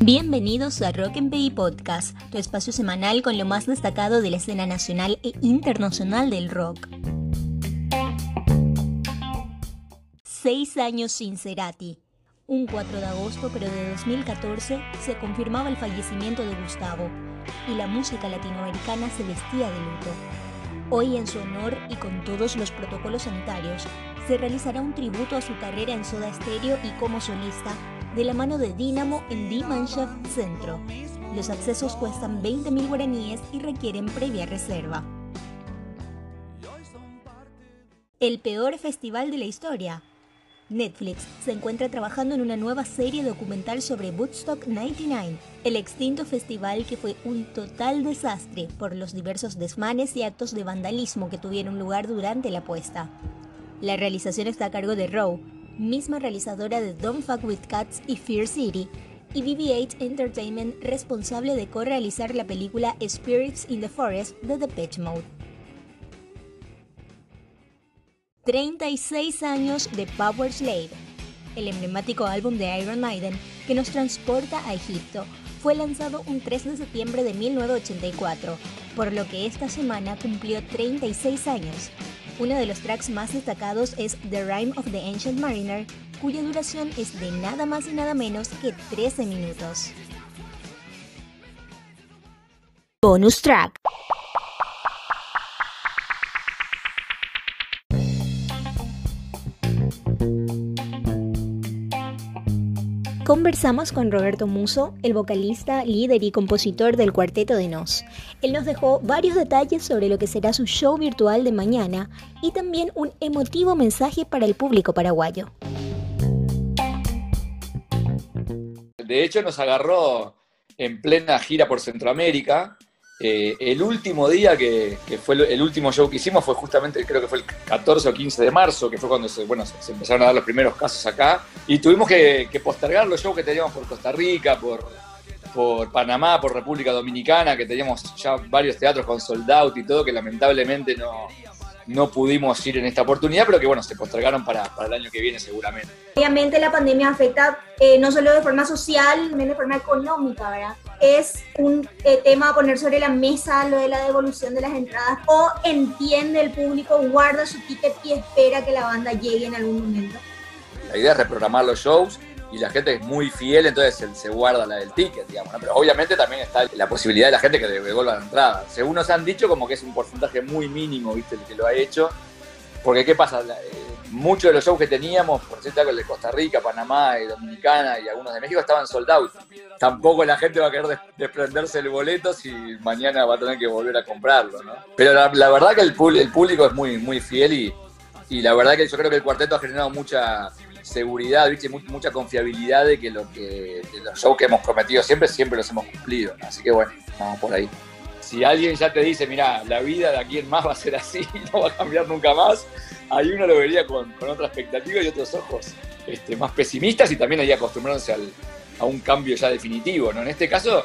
Bienvenidos a Rock and Pay Podcast, tu espacio semanal con lo más destacado de la escena nacional e internacional del rock. Seis años sin Cerati. Un 4 de agosto, pero de 2014, se confirmaba el fallecimiento de Gustavo y la música latinoamericana se vestía de luto. Hoy, en su honor y con todos los protocolos sanitarios, se realizará un tributo a su carrera en Soda Stereo y como solista de la mano de Dynamo en D-Manshaft Centro. Los accesos cuestan 20.000 guaraníes y requieren previa reserva. El peor festival de la historia. Netflix se encuentra trabajando en una nueva serie documental sobre Woodstock 99, el extinto festival que fue un total desastre por los diversos desmanes y actos de vandalismo que tuvieron lugar durante la puesta. La realización está a cargo de Rowe, misma realizadora de Don't Fuck With Cats y Fear City, y BB-8 Entertainment responsable de co-realizar la película Spirits in the Forest de The Pitch Mode. 36 años de Power Slave, el emblemático álbum de Iron Maiden que nos transporta a Egipto, fue lanzado un 3 de septiembre de 1984, por lo que esta semana cumplió 36 años uno de los tracks más destacados es The Rime of the Ancient Mariner, cuya duración es de nada más y nada menos que 13 minutos. Bonus track. Conversamos con Roberto Muso, el vocalista, líder y compositor del Cuarteto de Nos. Él nos dejó varios detalles sobre lo que será su show virtual de mañana y también un emotivo mensaje para el público paraguayo. De hecho, nos agarró en plena gira por Centroamérica eh, el último día que, fue el último show que hicimos fue justamente, creo que fue el 14 o 15 de marzo, que fue cuando se, bueno, se, empezaron a dar los primeros casos acá. Y tuvimos que, postergar los shows que teníamos por Costa Rica, por, por Panamá, por República Dominicana, que teníamos ya varios teatros con sold out y todo, que lamentablemente no, no pudimos ir en esta oportunidad, pero que bueno, se postergaron para, para el año que viene seguramente. Obviamente la pandemia afecta eh, no solo de forma social, también de forma económica, ¿verdad? Es un eh, tema a poner sobre la mesa lo de la devolución de las entradas o entiende el público, guarda su ticket y espera que la banda llegue en algún momento. La idea es reprogramar los shows y la gente es muy fiel, entonces se, guarda la del ticket, digamos. Pero obviamente también está la posibilidad de la gente que devuelva la entrada. Según nos han dicho, como que es un porcentaje muy mínimo, ¿viste? El que lo ha hecho. Porque, ¿qué pasa? Eh, muchos de los shows que teníamos, por cierto, el de Costa Rica, Panamá y Dominicana y algunos de México estaban soldados. Tampoco la gente va a querer desprenderse el boleto si mañana va a tener que volver a comprarlo, ¿no? Pero la, verdad que el, el, público es muy, muy fiel y, y la verdad que yo creo que el cuarteto ha generado mucha seguridad, ¿viste? mucha confiabilidad de que, lo que los shows que hemos prometido siempre, siempre los hemos cumplido. Así que bueno, vamos por ahí. Si alguien ya te dice, mira, la vida de aquí en más va a ser así, no va a cambiar nunca más, ahí uno lo vería con, otra expectativa y otros ojos este, más pesimistas y también ahí acostumbrándose a un cambio ya definitivo. ¿no? En este caso,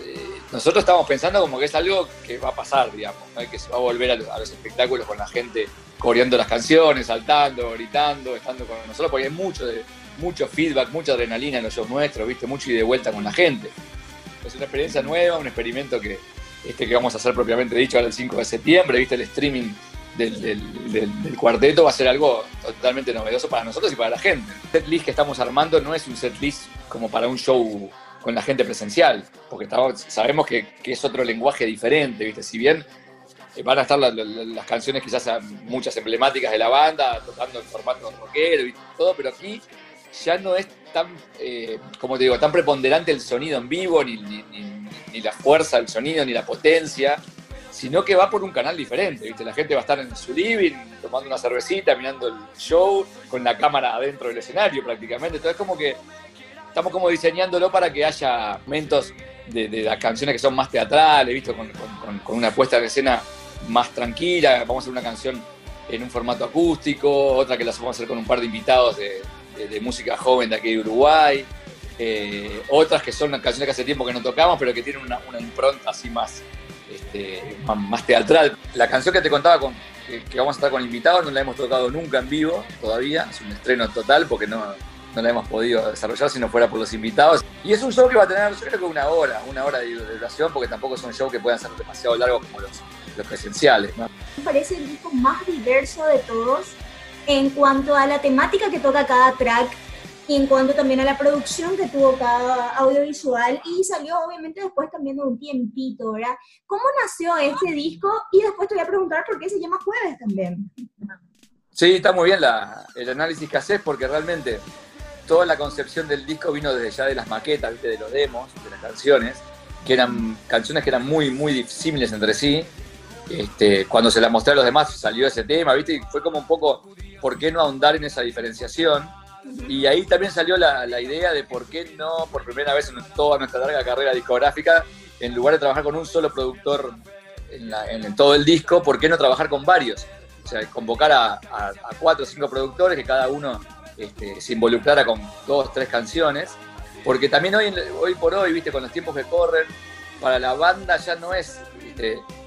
eh, nosotros estamos pensando como que es algo que va a pasar, digamos, que se va a volver a los espectáculos con la gente coreando las canciones, saltando, gritando, estando con nosotros, porque hay mucho, de, mucho feedback, mucha adrenalina en los shows nuestros, ¿viste? Mucho y de vuelta con la gente. Es una experiencia nueva, un experimento que, este que vamos a hacer propiamente dicho ahora el 5 de septiembre, ¿viste? El streaming del, cuarteto va a ser algo totalmente novedoso para nosotros y para la gente. El set list que estamos armando no es un set list como para un show con la gente presencial, porque sabemos que, es otro lenguaje diferente, ¿viste? Si bien eh, van a estar las canciones quizás muchas emblemáticas de la banda, tocando en formato rockero y todo, pero aquí ya no es tan, eh, como te digo, tan preponderante el sonido en vivo, ni, ni, la fuerza del sonido, ni la potencia, sino que va por un canal diferente, ¿viste? La gente va a estar en su living, tomando una cervecita, mirando el show, con la cámara adentro del escenario prácticamente, entonces como que estamos como diseñándolo para que haya momentos de, las canciones que son más teatrales, ¿viste? Con, con una puesta en escena más tranquila, vamos a hacer una canción en un formato acústico, otra que la vamos a hacer con un par de invitados de, música joven de aquí de Uruguay, eh, otras que son canciones que hace tiempo que no tocamos, pero que tienen una, impronta así más, este, más, teatral. La canción que te contaba con, que, vamos a estar con invitados, no la hemos tocado nunca en vivo todavía, es un estreno total porque no, no la hemos podido desarrollar si no fuera por los invitados. Y es un show que va a tener, yo creo que una hora, una hora de duración, porque tampoco es un show que puedan ser demasiado largo como los, presenciales. Me parece el disco más diverso de todos en cuanto a la temática que toca cada track y en cuanto también a la producción que tuvo cada audiovisual y salió obviamente después también de un tiempito, ¿verdad? ¿Cómo nació este disco? Y después te voy a preguntar por qué se llama Jueves también. Sí, está muy bien la, el análisis que haces porque realmente toda la concepción del disco vino desde ya de las maquetas, de los demos, de las canciones, que eran canciones que eran muy, muy disímiles entre sí. Este, cuando se las mostré a los demás salió ese tema, ¿viste? Y fue como un poco, ¿por qué no ahondar en esa diferenciación? Y ahí también salió la, idea de por qué no, por primera vez en toda nuestra larga carrera discográfica, en lugar de trabajar con un solo productor en, todo el disco, ¿por qué no trabajar con varios? O sea, convocar a, cuatro o cinco productores que cada uno este, se involucrara con dos, tres canciones. Porque también hoy, hoy por hoy, viste, con los tiempos que corren, para la banda ya no es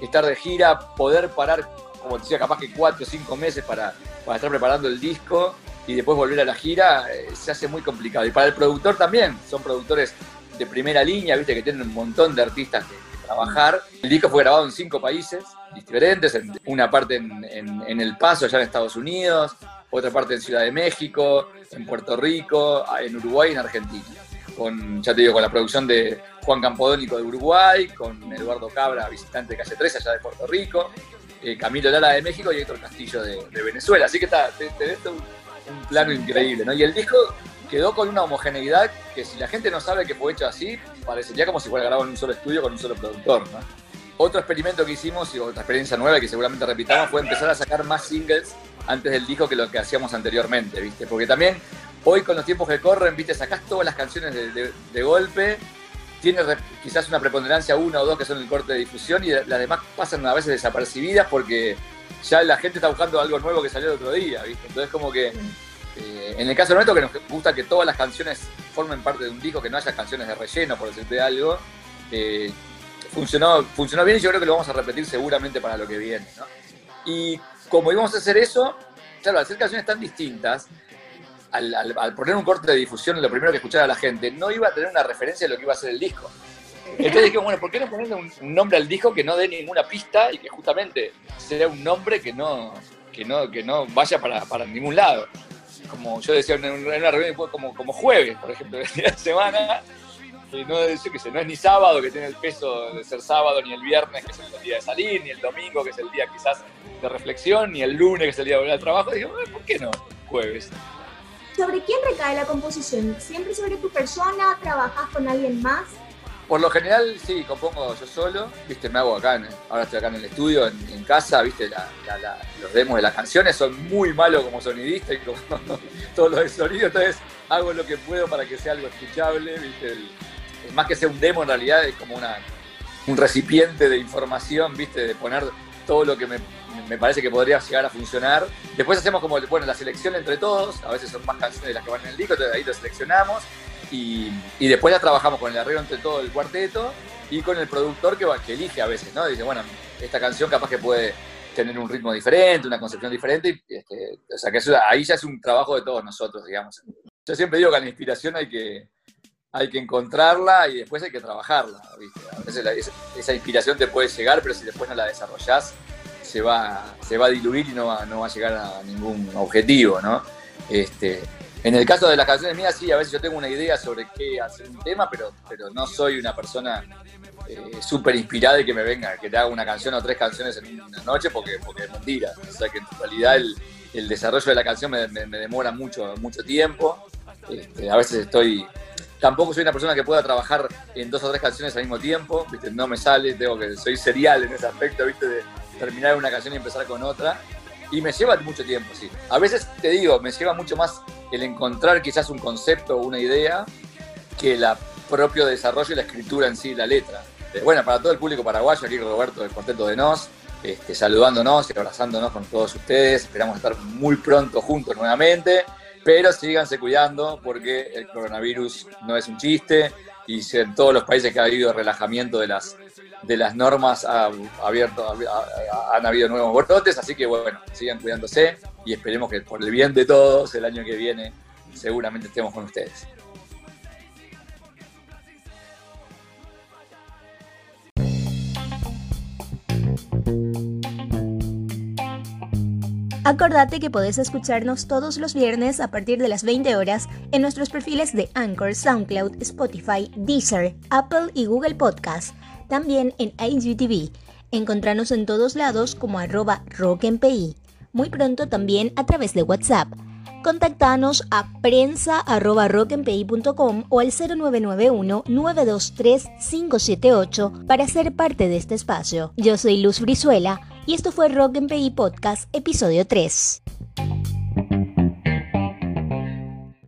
estar de gira, poder parar, como decía, capaz que cuatro o cinco meses para, para estar preparando el disco y después volver a la gira, eh, se hace muy complicado. Y para el productor también, son productores de primera línea, viste que tienen un montón de artistas que, trabajar. El disco fue grabado en cinco países diferentes, una parte en, El Paso, allá en Estados Unidos, otra parte en Ciudad de México, en Puerto Rico, en Uruguay y en Argentina. Con, ya te digo, con la producción de Juan Campodónico de Uruguay, con Eduardo Cabra, visitante de Calle 3 allá de Puerto Rico, eh, Camilo Lara de México y Héctor Castillo de, Venezuela. Así que está, te, un plano increíble, ¿no? Y el disco quedó con una homogeneidad que si la gente no sabe que fue hecho así, parecería como si fuera grabado en un solo estudio con un solo productor, ¿no? Otro experimento que hicimos y otra experiencia nueva que seguramente repitamos fue empezar a sacar más singles antes del disco que lo que hacíamos anteriormente, ¿viste? Porque también hoy con los tiempos que corren, ¿viste? Sacás todas las canciones de, golpe, tiene quizás una preponderancia una o dos que son el corte de difusión y las demás pasan a veces desapercibidas porque ya la gente está buscando algo nuevo que salió el otro día, ¿viste? Entonces como que eh, en el caso nuestro que nos gusta que todas las canciones formen parte de un disco, que no haya canciones de relleno, por decirte algo, eh, funcionó, funcionó bien y yo creo que lo vamos a repetir seguramente para lo que viene. Y como íbamos a hacer eso, claro, al hacer canciones tan distintas, al, poner un corte de difusión, lo primero que escuchara la gente, no iba a tener una referencia de lo que iba a ser el disco. Entonces dije, bueno, ¿por qué no ponerle un, nombre al disco que no dé ninguna pista y que justamente sea un nombre que no, que no, que no vaya para, para ningún lado? Como yo decía en una reunión, como, como jueves, por ejemplo, de la semana, que no, que no es ni sábado, que tiene el peso de ser sábado, ni el viernes, que es el día de salir, ni el domingo, que es el día quizás de reflexión, ni el lunes, que es el día de volver al trabajo. Digo, ¿por qué no jueves? ¿Sobre quién recae la composición? ¿Siempre sobre tu persona? ¿Trabajas con alguien más? Por lo general, sí, compongo yo solo, viste, me hago acá, ahora estoy acá en el estudio, en, casa, viste, los demos de las canciones son muy malos como sonidista y como todos los de sonido, entonces hago lo que puedo para que sea algo escuchable, viste, más que sea un demo en realidad es como una, un recipiente de información, viste, de poner todo lo que me, me, parece que podría llegar a funcionar. Después hacemos como, bueno, la selección entre todos, a veces son más canciones de las que van en el disco, entonces ahí lo seleccionamos y, después ya trabajamos con el arreglo entre todo el cuarteto y con el productor que, que elige a veces, ¿no? Dice, bueno, esta canción capaz que puede tener un ritmo diferente, una concepción diferente, y, este, o sea que ahí ya es un trabajo de todos nosotros, digamos. Yo siempre digo que la inspiración hay que, hay que encontrarla y después hay que trabajarla, ¿viste? A veces esa, inspiración te puede llegar, pero si después no la desarrollás, se va, se va a diluir y no va, no va a llegar a ningún objetivo, ¿no? Este, en el caso de las canciones mías, sí, a veces yo tengo una idea sobre qué hacer un tema, pero, pero no soy una persona eh, súper inspirada y que me venga, que te haga una canción o tres canciones en una noche porque, porque es mentira. O sea que en realidad el, desarrollo de la canción me, demora mucho, mucho tiempo. Este, a veces estoy. Tampoco soy una persona que pueda trabajar en dos o tres canciones al mismo tiempo, ¿viste? no me sale, tengo que, soy serial en ese aspecto, ¿viste? de terminar una canción y empezar con otra. Y me lleva mucho tiempo, sí. A veces te digo, me lleva mucho más el encontrar quizás un concepto o una idea que el propio desarrollo y la escritura en sí, la letra. Eh, bueno, para todo el público paraguayo, aquí Roberto del Cuarteto de Nos, este, saludándonos y abrazándonos con todos ustedes. Esperamos estar muy pronto juntos nuevamente, pero síganse cuidando porque el coronavirus no es un chiste y en todos los países que ha habido relajamiento de las de las normas abierto, han habido nuevos brotes, así que bueno, sigan cuidándose y esperemos que por el bien de todos el año que viene seguramente estemos con ustedes. Acordate que podés escucharnos todos los viernes a partir de las 20 horas en nuestros perfiles de Anchor, SoundCloud, Spotify, Deezer, Apple y Google Podcast. También en IGTV. Encontranos en todos lados como arroba rockmpi. Muy pronto también a través de WhatsApp. Contactanos a prensa.rockmpi.com o al 0991-923-578 para ser parte de este espacio. Yo soy Luz Brizuela y esto fue Rock MPI Podcast, episodio 3.